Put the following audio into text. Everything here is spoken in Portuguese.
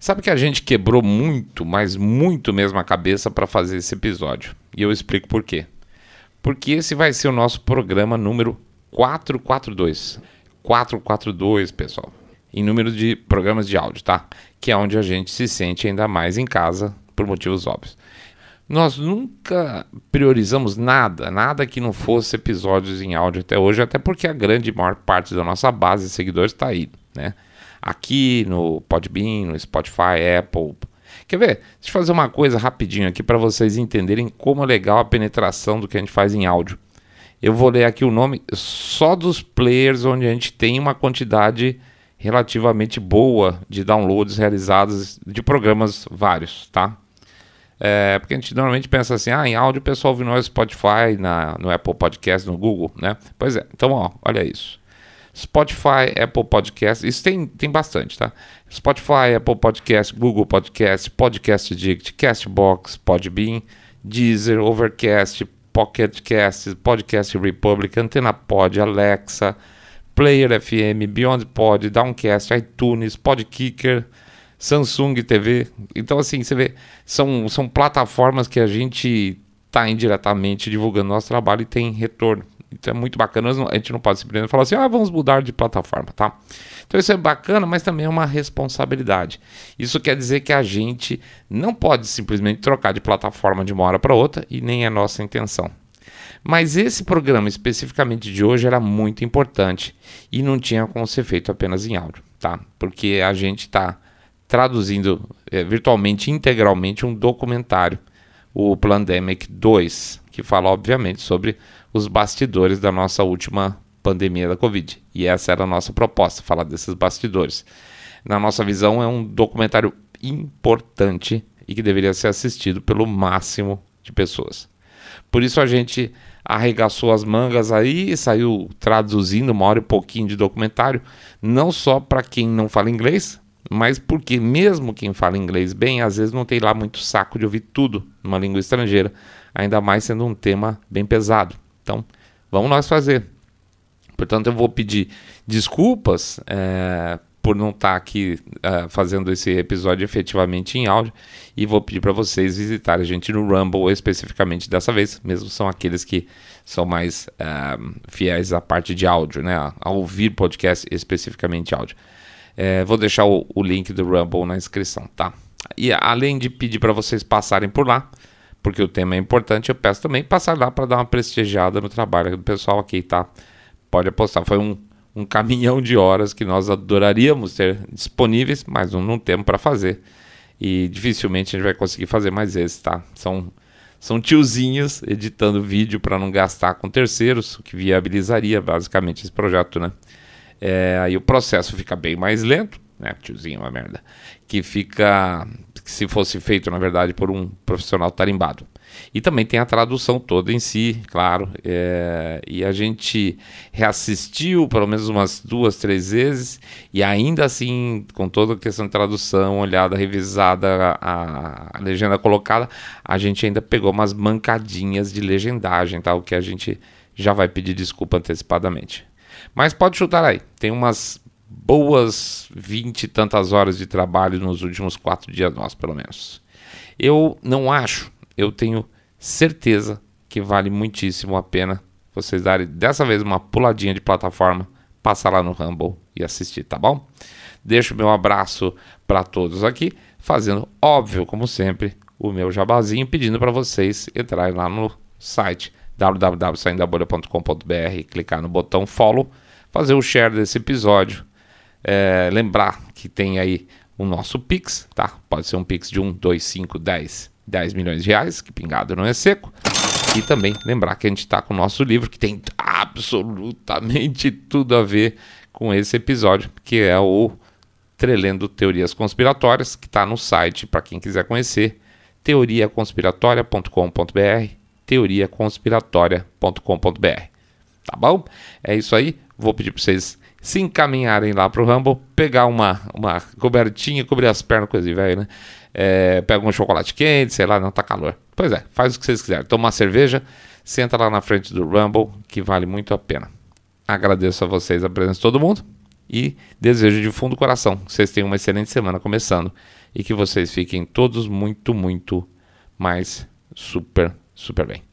Sabe que a gente quebrou muito, mas muito mesmo a cabeça para fazer esse episódio. E eu explico por quê. Porque esse vai ser o nosso programa número 442. 442, pessoal. Em número de programas de áudio, tá? Que é onde a gente se sente ainda mais em casa, por motivos óbvios. Nós nunca priorizamos nada, nada que não fosse episódios em áudio até hoje, até porque a grande maior parte da nossa base de seguidores está aí, né? Aqui no Podbean, no Spotify, Apple. Quer ver? Deixa eu fazer uma coisa rapidinho aqui para vocês entenderem como é legal a penetração do que a gente faz em áudio. Eu vou ler aqui o nome só dos players onde a gente tem uma quantidade relativamente boa de downloads realizados de programas vários, tá? É, porque a gente normalmente pensa assim, ah, em áudio o pessoal ouve no Spotify, na, no Apple Podcast, no Google, né? Pois é, então ó, olha isso. Spotify, Apple Podcast, isso tem, tem bastante, tá? Spotify, Apple Podcast, Google Podcast, Podcast Addict, Castbox, Podbean, Deezer, Overcast, Pocket Cast, Podcast Republic, Antena Pod, Alexa, Player FM, Beyond Pod, Downcast, iTunes, Podkicker, Samsung TV. Então, assim, você vê, são, são plataformas que a gente está indiretamente divulgando nosso trabalho e tem retorno. Então é muito bacana. A gente não pode simplesmente falar assim, ah, vamos mudar de plataforma, tá? Então isso é bacana, mas também é uma responsabilidade. Isso quer dizer que a gente não pode simplesmente trocar de plataforma de uma hora para outra e nem é nossa intenção. Mas esse programa especificamente de hoje era muito importante e não tinha como ser feito apenas em áudio, tá? Porque a gente está traduzindo é, virtualmente, integralmente, um documentário, o Plandemic 2, que fala, obviamente, sobre os bastidores da nossa última pandemia da Covid. E essa era a nossa proposta, falar desses bastidores. Na nossa visão, é um documentário importante e que deveria ser assistido pelo máximo de pessoas. Por isso a gente arregaçou as mangas aí e saiu traduzindo uma hora e pouquinho de documentário, não só para quem não fala inglês, mas porque mesmo quem fala inglês bem, às vezes não tem lá muito saco de ouvir tudo numa língua estrangeira, ainda mais sendo um tema bem pesado. Então, vamos nós fazer. Portanto, eu vou pedir desculpas é, por não estar tá aqui é, fazendo esse episódio efetivamente em áudio e vou pedir para vocês visitarem a gente no Rumble especificamente dessa vez, mesmo são aqueles que são mais é, fiéis à parte de áudio, né, a, ouvir podcast especificamente áudio. É, vou deixar o, o link do Rumble na inscrição, tá? E além de pedir para vocês passarem por lá, porque o tema é importante, eu peço também passar lá para dar uma prestigiada no trabalho do pessoal aqui, tá? Pode apostar, foi um, um caminhão de horas que nós adoraríamos ter disponíveis, mas não, temos para fazer. E dificilmente a gente vai conseguir fazer mais esse, tá? São, são tiozinhos editando vídeo para não gastar com terceiros, o que viabilizaria basicamente esse projeto, né? É, aí o processo fica bem mais lento, né? Tiozinho uma merda. Que fica que se fosse feito, na verdade, por um profissional tarimbado. E também tem a tradução toda em si, claro. É, e a gente reassistiu pelo menos umas duas, três vezes, e ainda assim, com toda a questão de tradução, olhada, revisada, a, a legenda colocada, a gente ainda pegou umas mancadinhas de legendagem, tá? O que a gente já vai pedir desculpa antecipadamente. Mas pode chutar aí, tem umas boas vinte e tantas horas de trabalho nos últimos quatro dias nós, pelo menos. Eu não acho, eu tenho certeza que vale muitíssimo a pena vocês darem dessa vez uma puladinha de plataforma, passar lá no Rumble e assistir, tá bom? Deixo meu abraço para todos aqui, fazendo óbvio, como sempre, o meu jabazinho, pedindo para vocês entrarem lá no site www.saindabolha.com.br, clicar no botão follow, fazer o share desse episódio é, lembrar que tem aí o nosso Pix, tá? Pode ser um Pix de 1, 2, 5, 10, 10 milhões de reais, que pingado não é seco. E também lembrar que a gente está com o nosso livro, que tem absolutamente tudo a ver com esse episódio, que é o Trelendo Teorias Conspiratórias, que está no site para quem quiser conhecer, teoriaconspiratória.com.br, teoriaconspiratória.com.br. Tá bom? É isso aí. Vou pedir para vocês se encaminharem lá pro Rumble, pegar uma, uma cobertinha, cobrir as pernas, coisa de velho, né? É, pega um chocolate quente, sei lá, não tá calor. Pois é, faz o que vocês quiserem. Toma uma cerveja, senta lá na frente do Rumble, que vale muito a pena. Agradeço a vocês a presença de todo mundo E desejo de fundo do coração que vocês tenham uma excelente semana começando e que vocês fiquem todos muito, muito mais super, super bem.